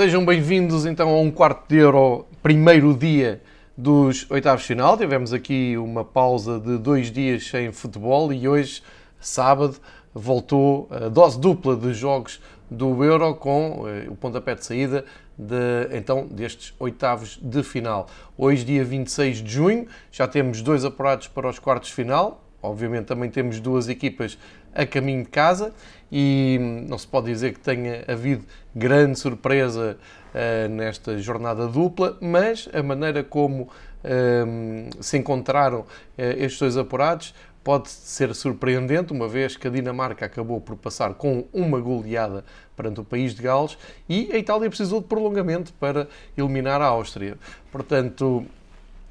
Sejam bem-vindos então a um quarto de euro, primeiro dia dos oitavos de final. Tivemos aqui uma pausa de dois dias sem futebol e hoje, sábado, voltou a dose dupla de jogos do Euro com eh, o pontapé de saída de, então destes oitavos de final. Hoje, dia 26 de junho, já temos dois apurados para os quartos de final. Obviamente também temos duas equipas a caminho de casa e não se pode dizer que tenha havido grande surpresa uh, nesta jornada dupla, mas a maneira como uh, se encontraram uh, estes dois apurados pode ser surpreendente, uma vez que a Dinamarca acabou por passar com uma goleada perante o país de Gales e a Itália precisou de prolongamento para eliminar a Áustria. Portanto,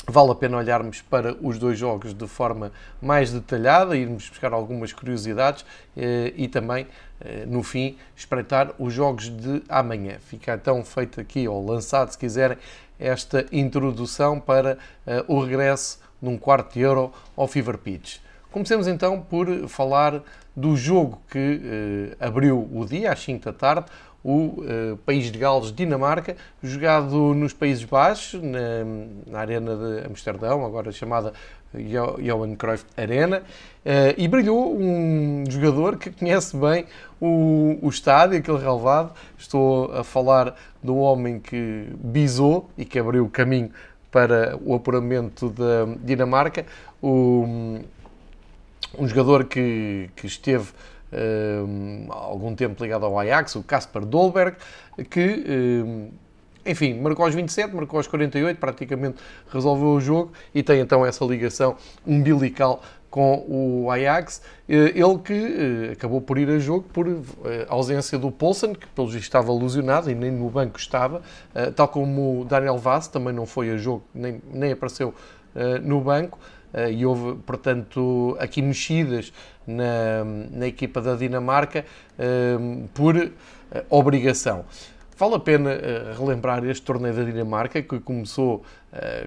vale a pena olharmos para os dois jogos de forma mais detalhada, irmos buscar algumas curiosidades eh, e também, eh, no fim, espreitar os jogos de amanhã. Fica então feito aqui, ou lançado, se quiserem, esta introdução para eh, o regresso num quarto de euro ao Fever Pitch. Comecemos então por falar do jogo que abriu o dia, às 5 da tarde, o uh, país de Gales, Dinamarca, jogado nos Países Baixos, na, na Arena de Amsterdão, agora chamada Johan Cruyff Arena, uh, e brilhou um jogador que conhece bem o, o estádio, aquele relevado. Estou a falar do homem que bisou e que abriu o caminho para o apuramento da Dinamarca, o, um jogador que, que esteve há algum tempo ligado ao Ajax, o Kasper Dolberg, que, enfim, marcou aos 27, marcou aos 48, praticamente resolveu o jogo e tem então essa ligação umbilical com o Ajax, eh, ele que eh, acabou por ir a jogo por eh, ausência do Poulsen, que pelo visto estava ilusionado e nem no banco estava, tal como o Daniel Vaz também não foi a jogo, nem, nem apareceu no banco. E houve, portanto, aqui mexidas na, na equipa da Dinamarca uh, por uh, obrigação. Vale a pena relembrar este torneio da Dinamarca, que começou,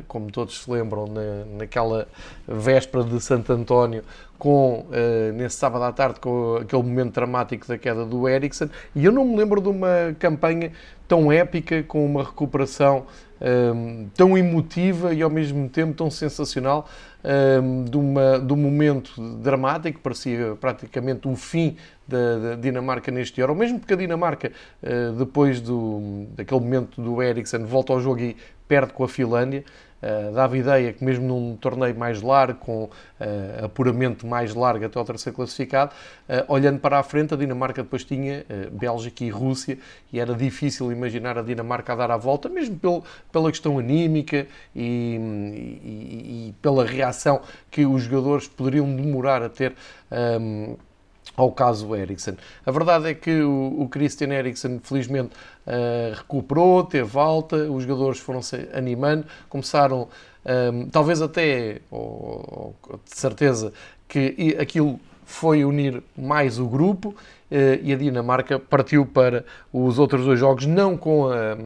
como todos se lembram, na, naquela véspera de Santo António, com, nesse sábado à tarde, com aquele momento dramático da queda do Eriksen. E eu não me lembro de uma campanha tão épica, com uma recuperação um, tão emotiva e ao mesmo tempo tão sensacional um, de, uma, de um momento dramático, parecia praticamente o fim da, da Dinamarca neste Euro, mesmo porque a Dinamarca, uh, depois do, daquele momento do Eriksen, volta ao jogo e perde com a Finlândia. Uh, dava ideia que mesmo num torneio mais largo, com uh, apuramento mais largo até ao terceiro classificado, uh, olhando para a frente, a Dinamarca depois tinha Bélgica e Rússia e era difícil imaginar a Dinamarca a dar a volta, mesmo pelo, pela questão anímica e, e, e, pela reação que os jogadores poderiam demorar a ter. Um, ao caso Eriksen. A verdade é que o, Christian Eriksen, felizmente, uh, recuperou, teve alta, os jogadores foram-se animando, começaram, um, talvez até, ou, de certeza, que aquilo foi unir mais o grupo eh, e a Dinamarca partiu para os outros dois jogos, não com a,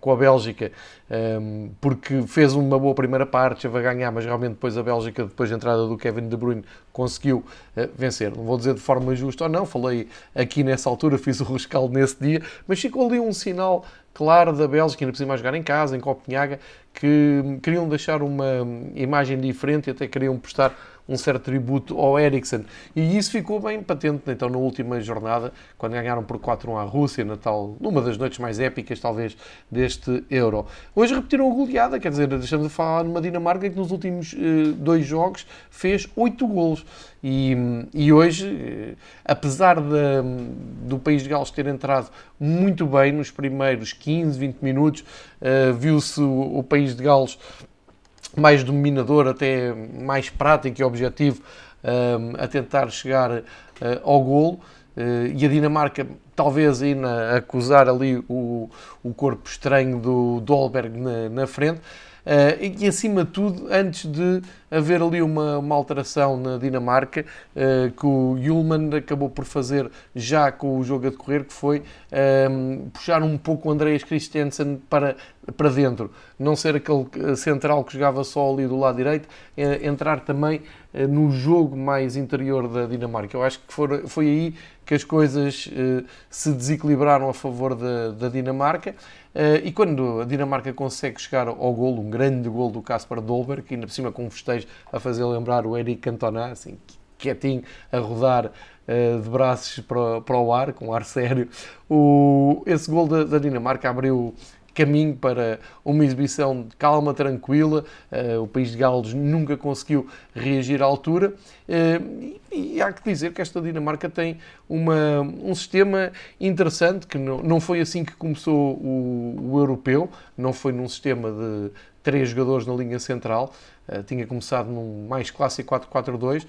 com a Bélgica, eh, porque fez uma boa primeira parte, já vai ganhar, mas realmente depois a Bélgica, depois da entrada do Kevin De Bruyne, conseguiu eh, vencer. Não vou dizer de forma justa ou não, falei aqui nessa altura, fiz o rescaldo nesse dia, mas ficou ali um sinal claro da Bélgica, ainda precisa mais jogar em casa, em Copenhaga, que queriam deixar uma imagem diferente e até queriam prestar um certo tributo ao Eriksen. E isso ficou bem patente então na última jornada, quando ganharam por 4-1 à Rússia, na tal, numa das noites mais épicas, talvez, deste Euro. Hoje repetiram a goleada, quer dizer, deixamos de falar numa Dinamarca que nos últimos uh, dois jogos fez 8 golos. E, e hoje, uh, apesar de, do país de Gales ter entrado muito bem nos primeiros 15, 20 minutos, uh, viu-se o, o país de Gales mais dominador, até mais prático e objetivo um, a tentar chegar uh, ao golo. Uh, e a Dinamarca, talvez ainda acusar ali o, o corpo estranho do Dolberg na, na frente. Uh, e acima de tudo, antes de haver ali uma, uma alteração na Dinamarca uh, que o Yulman acabou por fazer já com o jogo a decorrer, que foi um, puxar um pouco o Andreas Christensen para, para dentro. Não ser aquele central que jogava só ali do lado direito, entrar também no jogo mais interior da Dinamarca. Eu acho que foi, foi aí que as coisas se desequilibraram a favor da, da Dinamarca. Uh, e quando a Dinamarca consegue chegar ao golo, um grande golo do Kasper Dolberg, que ainda por cima com um festejo a fazer lembrar o Eric Cantona, assim, quietinho, a rodar uh, de braços para, para o ar, com ar sério. O, esse gol da, da Dinamarca abriu caminho para uma exibição calma, tranquila. Uh, o país de Gales nunca conseguiu reagir à altura. Uh, e, e, há que dizer que esta Dinamarca tem uma, um sistema interessante, que não, não foi assim que começou o, o europeu, não foi num sistema de três jogadores na linha central, uh, tinha começado num mais clássico 4-4-2 uh,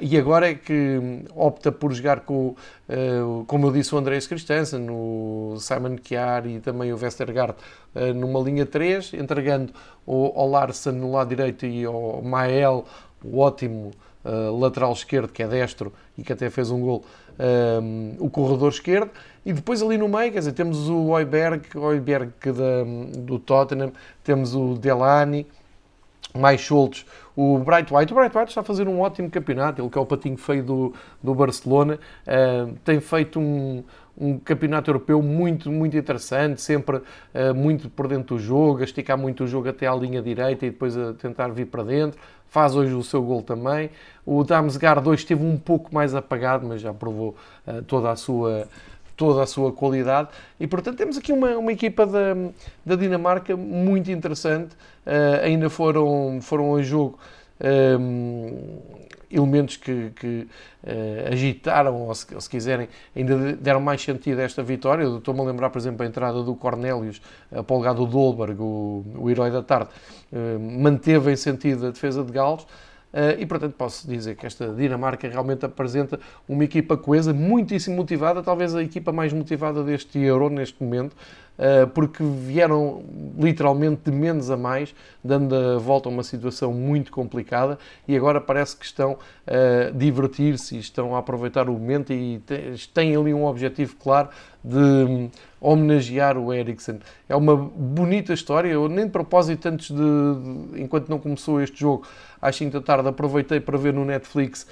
e agora é que opta por jogar com, uh, como eu disse, o Andreas Christensen, o Simon Kjær e também o Westergaard numa linha 3, entregando ao, Larsen no lado direito e ao Mael, o ótimo lateral esquerdo, que é destro e que até fez um gol, o corredor esquerdo. E depois ali no meio, quer dizer, temos o Oiberg, Oiberg da, do Tottenham, temos o Delany, mais soltos, o Bright White. O Bright White está a fazer um ótimo campeonato, ele que é o patinho feio do, do Barcelona, uh, tem feito um, um campeonato europeu muito, muito interessante, sempre uh, muito por dentro do jogo, a esticar muito o jogo até à linha direita e depois a tentar vir para dentro. Faz hoje o seu gol também. O Damsgaard 2 esteve um pouco mais apagado, mas já provou uh, toda a sua toda a sua qualidade e portanto temos aqui uma, uma equipa da, da Dinamarca muito interessante uh, ainda foram, foram ao jogo um, ehm, elementos que, que uh, agitaram, ou se, ou se, quiserem, ainda deram mais sentido a esta vitória. Estou-me a lembrar, por exemplo, a entrada do Cornélios, a polgado do Dolberg, o, o herói da tarde, uh, manteve em sentido a defesa de Gales. Uh, e, portanto, posso dizer que esta Dinamarca realmente apresenta uma equipa coesa, muitíssimo motivada, talvez a equipa mais motivada deste Euro neste momento, porque vieram literalmente de menos a mais, dando a volta a uma situação muito complicada e agora parece que estão a divertir-se e estão a aproveitar o momento e têm ali um objetivo claro de hum, homenagear o Eriksen. É uma bonita história, eu nem de propósito antes de, de enquanto não começou este jogo, às 5 da tarde, aproveitei para ver no Netflix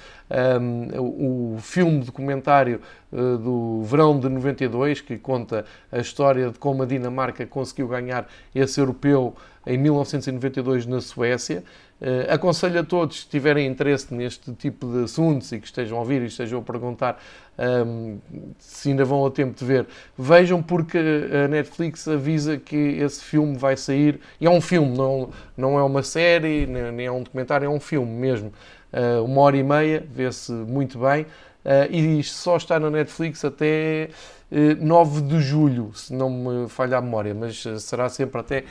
um, o, o, filme documentário uh, do verão de 92, que conta a história de como a Dinamarca conseguiu ganhar esse europeu em 1992 na Suécia. Uh, aconselho a todos que tiverem interesse neste tipo de assuntos e que estejam a ouvir e estejam a perguntar um, se ainda vão ao tempo de ver, vejam porque a Netflix avisa que esse filme vai sair. E é um filme, não, não é uma série, nem é um documentário, é um filme mesmo. Uh, uma hora e meia, vê-se muito bem. Uh, e só está na Netflix até uh, eh, 9 de julho, se não me falha a memória, mas será sempre até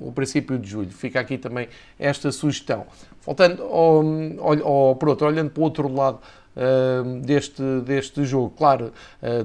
o princípio de julho. Fica aqui também esta sugestão. Voltando ao, ao, ao, por outro, olhando para o outro lado deste, deste jogo, claro,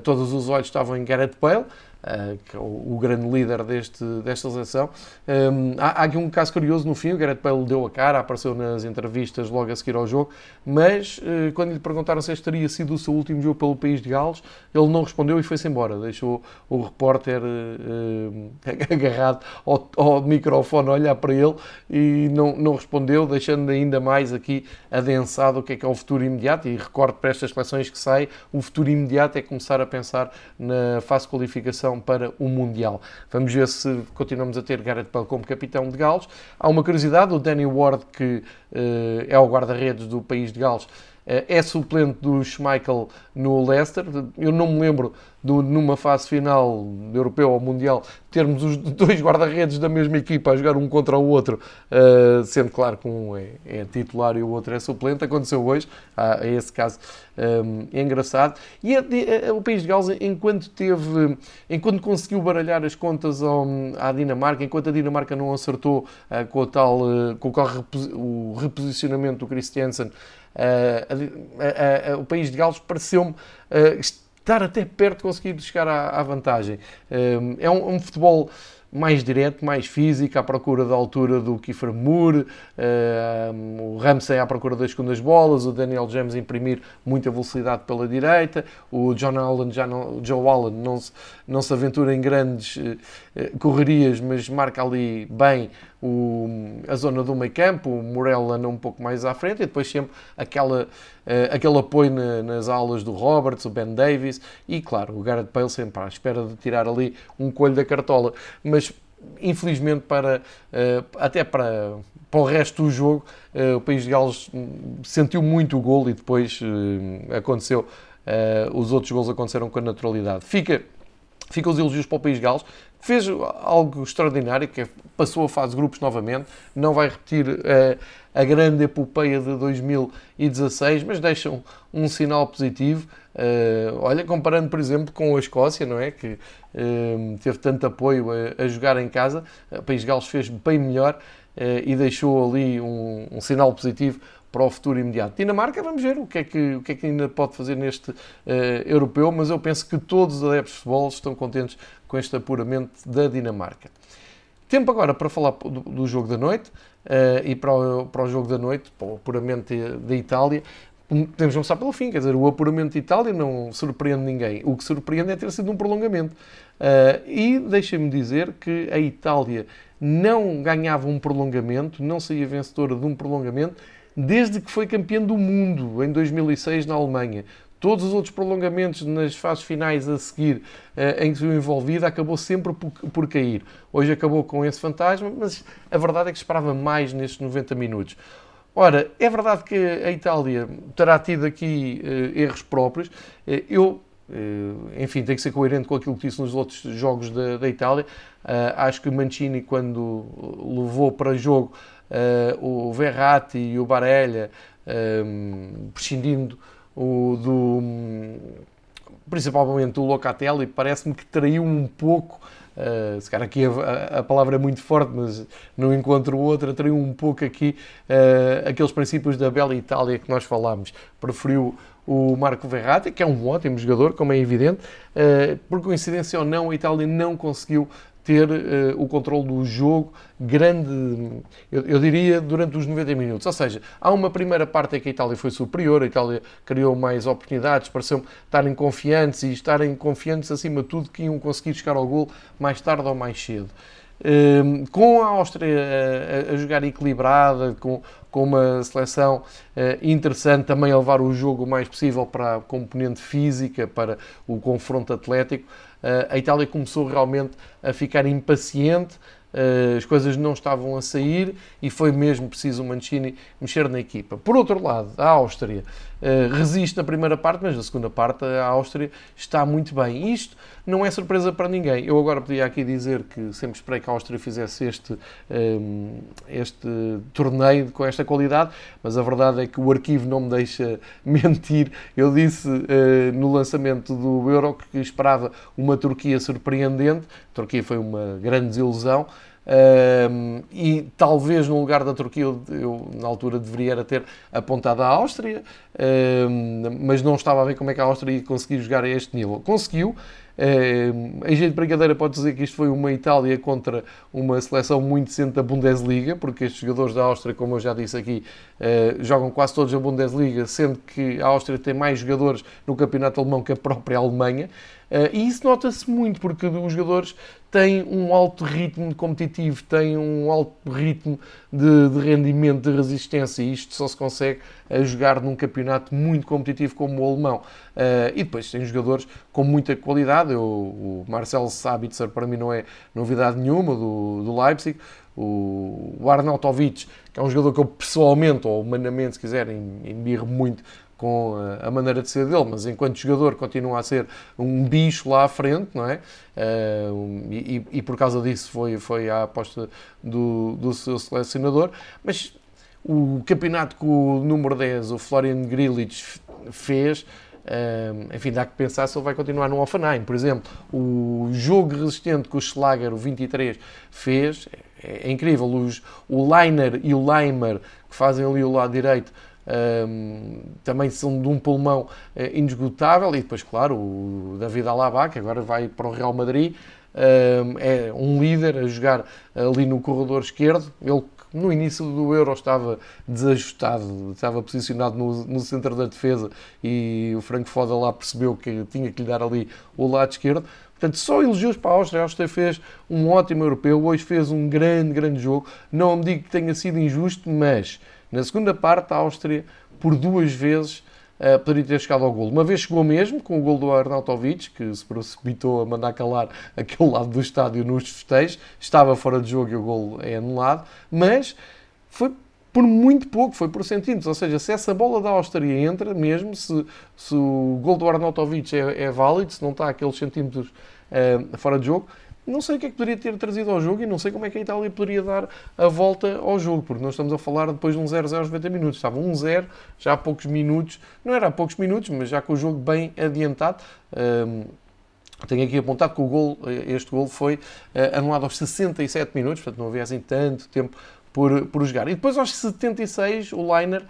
todos os olhos estavam em Gareth Bale, Uh, que é o, grande líder deste, desta seleção. Um, há, há, aqui um caso curioso no fim, o Gareth Bale deu a cara, apareceu nas entrevistas logo a seguir ao jogo, mas uh, quando lhe perguntaram se este teria sido o seu último jogo pelo país de Gales, ele não respondeu e foi-se embora. Deixou o repórter uh, agarrado ao, ao, microfone a olhar para ele e não, não respondeu, deixando ainda mais aqui adensado o que é que é o futuro imediato. E recordo para estas seleções que sai, o futuro imediato é começar a pensar na fase de qualificação para o Mundial. Vamos ver se continuamos a ter Gareth Bale como capitão de Gales. Há uma curiosidade, o Danny Ward, que uh, é o guarda-redes do país de Gales, é suplente do Schmeichel no Leicester. Eu não me lembro do, numa fase final europeu ou mundial, termos os dois guarda-redes da mesma equipa a jogar um contra o outro, uh, sendo claro que um é, é, titular e o outro é suplente. Aconteceu hoje, é esse caso é engraçado. E a, a, o país de Gales, enquanto teve, enquanto conseguiu baralhar as contas ao, à Dinamarca, enquanto a Dinamarca não acertou uh, com, o tal, com o reposicionamento do Christiansen, o país de Gales pareceu-me estar até perto de conseguir chegar à, à vantagem. Hum, é um, um, futebol mais direto, mais físico, à procura da altura do Kiefer Moore, uh, o Ramsey à procura das segundas bolas, o Daniel James imprimir muita velocidade pela direita, o John Allen, já não, o Joe Allen não se, não se aventura em grandes correrias, mas marca ali bem o, a zona do meio campo, o Morel anda um pouco mais à frente e depois sempre aquela, uh, aquele apoio na, nas aulas do Roberts, o Ben Davis e claro, o Garrett Bale sempre à espera de tirar ali um coelho da cartola, mas infelizmente para, uh, até para, para o resto do jogo, uh, o País de Gales sentiu muito o gol e depois aconteceu, os outros gols aconteceram com a naturalidade. Fica Fica os elogios para o País Gales, fez algo extraordinário, que é, passou a fase de grupos novamente, não vai repetir uh, a grande epopeia de 2016, mas deixa um, sinal positivo. Uh, olha, comparando, por exemplo, com a Escócia, não é? Que uh, teve tanto apoio a, a, jogar em casa, o País Gales fez bem melhor e deixou ali um, um sinal positivo para o futuro imediato. Dinamarca, vamos ver o que é que, o que, é que ainda pode fazer neste uh, europeu, mas eu penso que todos os adeptos de futebol estão contentes com este apuramento da Dinamarca. Tempo agora para falar do, do jogo da noite uh, e para o, para o jogo da noite, para o apuramento da Itália. Podemos começar pelo fim, quer dizer, o apuramento de Itália não surpreende ninguém. O que surpreende é ter sido um prolongamento. Uh, e deixem-me dizer que a Itália não ganhava um prolongamento, não saía vencedora de um prolongamento desde que foi campeão do mundo em 2006 na Alemanha. Todos os outros prolongamentos nas fases finais a seguir eh, em que se viu envolvida acabou sempre por, cair. Hoje acabou com esse fantasma, mas a verdade é que esperava mais nestes 90 minutos. Ora, é verdade que a Itália terá tido aqui uh, erros próprios. Uh, eu, enfim, tenho que ser coerente com aquilo que disse nos outros jogos da, da Itália. acho que Mancini, quando levou para jogo uh, o Verratti e o Barella, prescindindo o, do, principalmente do Locatelli, parece-me que traiu um pouco Uh, se calhar aqui a, a, palavra é muito forte, mas não encontro outra, traiu um pouco aqui uh, aqueles princípios da bela Itália que nós falámos. Preferiu o Marco Verratti, que é um ótimo jogador, como é evidente, uh, por coincidência ou não, a Itália não conseguiu ter uh, o controle do jogo grande, eu, eu, diria, durante os 90 minutos. Ou seja, há uma primeira parte em que a Itália foi superior, a Itália criou mais oportunidades, pareceu estarem confiantes e estarem confiantes acima de tudo que iam conseguir chegar ao gol mais tarde ou mais cedo. Uh, com a Áustria a, a, jogar equilibrada, com, com uma seleção uh, interessante, também a levar o jogo o mais possível para a componente física, para o confronto atlético, uh, a Itália começou realmente a ficar impaciente, eh, as coisas não estavam a sair e foi mesmo preciso o Mancini mexer na equipa. Por outro lado, a Áustria resiste na primeira parte, mas na segunda parte a Áustria está muito bem. Isto não é surpresa para ninguém. Eu agora podia aqui dizer que sempre esperei que a Áustria fizesse este, ehm, este torneio com esta qualidade, mas a verdade é que o arquivo não me deixa mentir. Eu disse uh, no lançamento do Euro que esperava uma Turquia surpreendente. A Turquia foi uma grande desilusão. Um, e talvez no lugar da Turquia eu, eu, na altura deveria ter apontado a Áustria, um, mas não estava a ver como é que a Áustria ia conseguir jogar a este nível. Conseguiu, Uh, em jeito de brincadeira pode dizer que isto foi uma Itália contra uma seleção muito decente da Bundesliga, porque estes jogadores da Áustria, como eu já disse aqui, uh, jogam quase todos na Bundesliga, sendo que a Áustria tem mais jogadores no campeonato alemão que a própria Alemanha. Uh, e isso nota-se muito, porque os jogadores têm um alto ritmo competitivo, têm um alto ritmo de, de rendimento, de resistência, e isto só se consegue a jogar num campeonato muito competitivo como o alemão. Uh, e depois tem jogadores com muita qualidade, eu, o Marcelo Sabitzer para mim não é novidade nenhuma, do, do Leipzig, o, o Arnautovic, que é um jogador que eu pessoalmente, ou humanamente se quiserem, embirro muito com a maneira de ser dele, mas enquanto jogador continua a ser um bicho lá à frente, não é? Uh, e, e, por causa disso foi, foi a aposta do, do seu selecionador. Mas o campeonato que o número 10, o Florian Grilic, fez, uh, enfim, dá que pensar se ele vai continuar no Offenheim. Por exemplo, o jogo resistente que o Schlager, o 23, fez é, é incrível. Os, o Leiner e o Leimer, que fazem ali o lado direito, um, também são de um pulmão uh, inesgotável. E depois, claro, o David Alaba, que agora vai para o Real Madrid. é um líder a jogar ali no corredor esquerdo. Ele no início do Euro estava desajustado, estava posicionado no, no centro da defesa e o Franco Foda lá percebeu que tinha que lhe dar ali o lado esquerdo. Portanto, só elogios para a Áustria. A Áustria fez um ótimo europeu, hoje fez um grande, grande jogo. Não me digo que tenha sido injusto, mas na segunda parte a Áustria, por duas vezes, uh, poderia ter chegado ao gol. Uma vez chegou mesmo, com o gol do Arnautovic, que se precipitou a mandar calar aquele lado do estádio nos festejos, estava fora de jogo e o gol é anulado, mas foi por muito pouco, foi por centímetros. Ou seja, se essa bola da Áustria entra, mesmo se, se o gol do Arnautovic é, é válido, se não está aqueles centímetros uh, fora de jogo, não sei o que é que poderia ter trazido ao jogo e não sei como é que a Itália poderia dar a volta ao jogo, porque nós estamos a falar depois de um 0-0 aos 90 minutos. Estava um 0 já há poucos minutos, não era há poucos minutos, mas já com o jogo bem adiantado. Um, tenho aqui apontado que o gol, este gol foi uh, anulado aos 67 minutos, portanto não havia assim tanto tempo por, por jogar. E depois aos 76 o Liner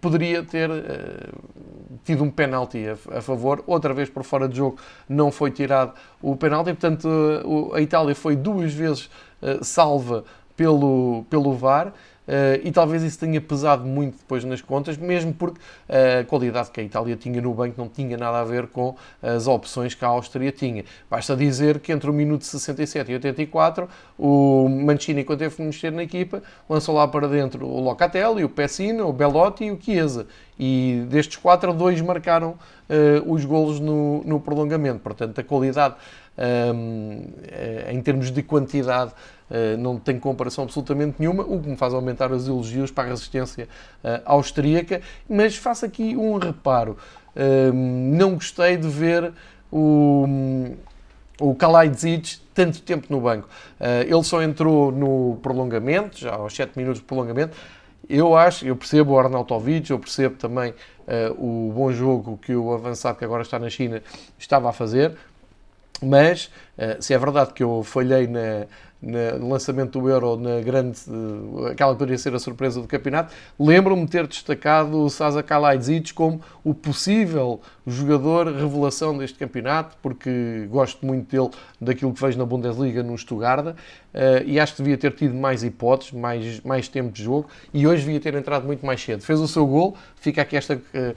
poderia ter uh, tido um penalti a, favor, outra vez por fora de jogo não foi tirado o penalti, portanto a Itália foi duas vezes uh, salva pelo, pelo VAR Uh, e talvez isso tenha pesado muito depois nas contas, mesmo porque a qualidade que a Itália tinha no banco não tinha nada a ver com as opções que a Áustria tinha. Basta dizer que entre o minuto 67 e 84, o Mancini, quando teve que mexer na equipa, lançou lá para dentro o Locatelli, o Pessina, o Belotti e o Chiesa. E destes quatro, dois marcaram uh, os golos no, no prolongamento. Portanto, a qualidade um, eh, em termos de quantidade não tem comparação absolutamente nenhuma, o que me faz aumentar os elogios para a resistência uh, austríaca, mas faço aqui um reparo. Uh, não gostei de ver o, o Kalajdzic tanto tempo no banco. Uh, ele só entrou no prolongamento, já aos 7 minutos de prolongamento. Eu acho, eu percebo o Arnautovic, eu percebo também o bom jogo que o avançado que agora está na China estava a fazer, mas se é verdade que eu falhei na, no lançamento do Euro, na grande, eh, aquela que poderia ser a surpresa do campeonato, lembro-me ter destacado o Sasa Kalaidzic como o possível jogador revelação deste campeonato, porque gosto muito dele, daquilo que vejo na Bundesliga no Stuttgart, uh, e acho que devia ter tido mais hipóteses, mais, mais tempo de jogo, e hoje devia ter entrado muito mais cedo. Fez o seu gol, fica aqui esta eh,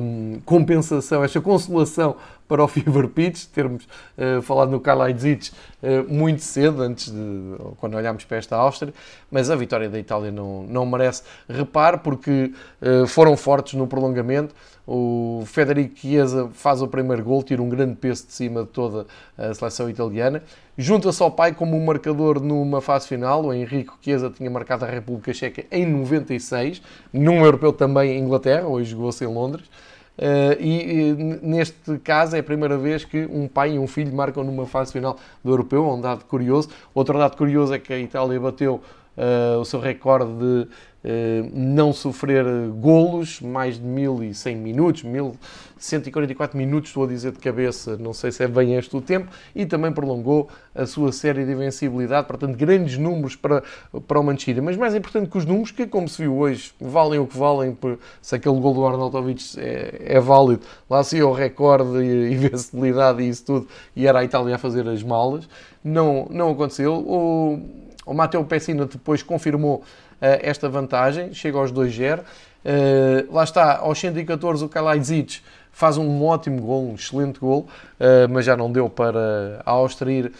um, compensação, esta consolação para o Fever Pitch, termos uh, falado no Kalajdzic uh, muito cedo, antes de, quando olhámos para esta Áustria, mas a vitória da Itália não, não merece reparo, porque uh, foram fortes no prolongamento, o Federico Chiesa faz o primeiro gol, tira um grande peso de cima de toda a seleção italiana. Junta-se ao pai como um marcador numa fase final. O Henrique Chiesa tinha marcado a República Checa em 96, num europeu também em Inglaterra, hoje jogou-se em Londres. Uh, e, e, neste caso é a primeira vez que um pai e um filho marcam numa fase final do europeu, um dado curioso. Outro dado curioso é que a Itália bateu uh, o seu recorde de uh, não sofrer golos, mais de 1100 minutos, 1144 minutos, estou a dizer de cabeça, não sei se é bem este o tempo, e também prolongou a sua série de invencibilidade, portanto, grandes números para, para o Mancini. Mas mais importante que os números, que como se viu hoje, valem o que valem, se aquele gol do Arnautovic é, é válido, lá se o recorde e invencibilidade e isso tudo, e era a Itália a fazer as malas, não, não aconteceu. O, o Matteo Pessina depois confirmou uh, esta vantagem, chega aos 2-0. Uh, eh, lá está, aos 114 o Kalajdzic faz um ótimo gol, um excelente gol, uh, mas já não deu para a Áustria ir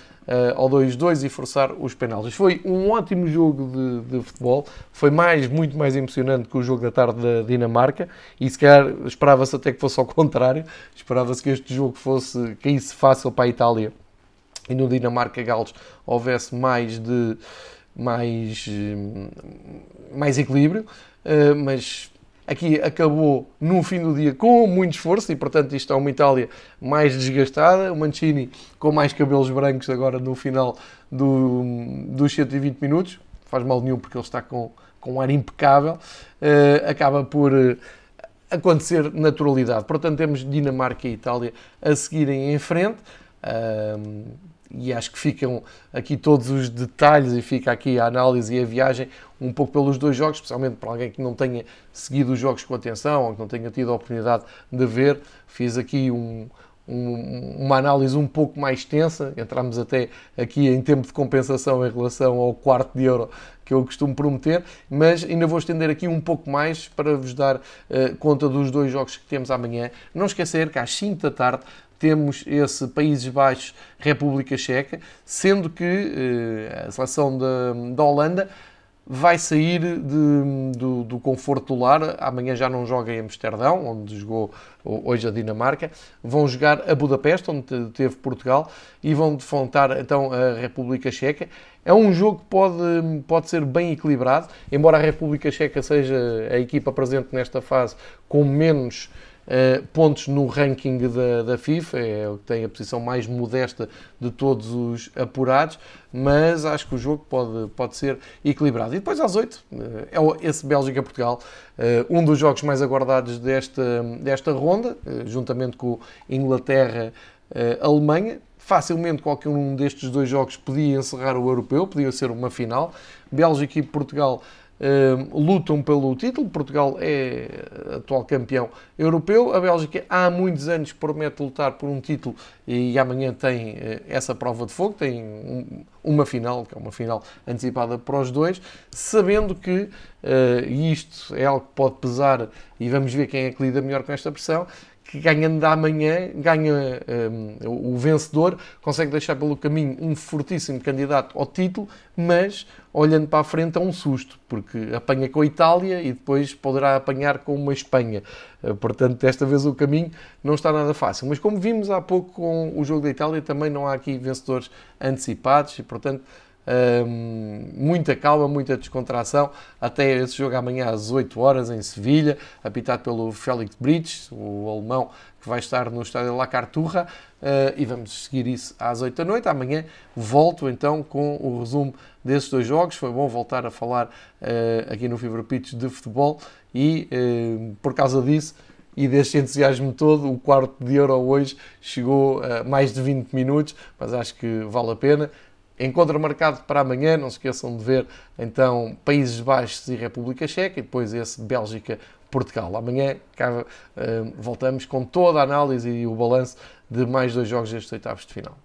ao 2-2 e forçar os penaltis. Foi um ótimo jogo de, de, futebol, foi mais, muito mais emocionante que o jogo da tarde da Dinamarca e se calhar esperava-se até que fosse ao contrário, esperava-se que este jogo fosse, caísse fácil para a Itália e no Dinamarca-Gales houvesse mais de mais, mais equilíbrio, eh, mas aqui acabou no fim do dia com muito esforço e portanto isto é uma Itália mais desgastada, o Mancini com mais cabelos brancos agora no final do, dos 120 minutos, faz mal nenhum porque ele está com, com um ar impecável, uh, acaba por uh, acontecer naturalidade. Portanto temos Dinamarca e Itália a seguirem em frente, uh, e acho que ficam aqui todos os detalhes e fica aqui a análise e a viagem um pouco pelos dois jogos, especialmente para alguém que não tenha seguido os jogos com atenção ou que não tenha tido a oportunidade de ver. Fiz aqui um, um, uma análise um pouco mais extensa. Entramos até aqui em tempo de compensação em relação ao quarto de euro que eu costumo prometer, mas ainda vou estender aqui um pouco mais para vos dar uh, conta dos dois jogos que temos amanhã. Não esquecer que às 5 da tarde temos esse Países Baixos, República Checa, sendo que uh, a seleção da, da Holanda vai sair de, do, do, conforto do lar. Amanhã já não joga em Amsterdão, onde jogou hoje a Dinamarca. Vão jogar a Budapeste, onde teve Portugal, e vão defrontar então a República Checa. É um jogo que pode, pode ser bem equilibrado, embora a República Checa seja a equipa presente nesta fase com menos Uh, pontos no ranking da, da, FIFA, é o que tem a posição mais modesta de todos os apurados, mas acho que o jogo pode, pode ser equilibrado. E depois às 8 uh, é esse Bélgica-Portugal, uh, um dos jogos mais aguardados desta, desta ronda, juntamente com Inglaterra-Alemanha. Facilmente qualquer um destes dois jogos podia encerrar o europeu, podia ser uma final. Bélgica e Portugal lutam pelo título. Portugal é atual campeão europeu. A Bélgica há muitos anos promete lutar por um título e amanhã tem uh, essa prova de fogo. Tem um, uma final, que é uma final antecipada para os dois, sabendo que, uh, e isto é algo que pode pesar, e vamos ver quem é que lida melhor com esta pressão, que ganhando amanhã, ganha um, o vencedor, consegue deixar pelo caminho um fortíssimo candidato ao título, mas olhando para a frente é um susto, porque apanha com a Itália e depois poderá apanhar com uma Espanha. Uh, portanto, desta vez o caminho não está nada fácil. Mas como vimos há pouco com o jogo da Itália, também não há aqui vencedores antecipados e, portanto, muita calma, muita descontração, até esse jogo amanhã às 8 horas em Sevilha, apitado pelo Félix Bridges, o alemão que vai estar no estádio La Carturra, uh, e vamos seguir isso às 8 da noite. Amanhã volto então com o resumo desses dois jogos. Foi bom voltar a falar uh, aqui no Fever Pitch de futebol e uh, por causa disso e deste entusiasmo todo, o quarto de euro hoje chegou a mais de 20 minutos, mas acho que vale a pena. Encontro marcado para amanhã, não se esqueçam de ver então Países Baixos e República Checa e depois esse Bélgica-Portugal. Amanhã cá, uh, voltamos com toda a análise e o balanço de mais dois jogos destes oitavos de final.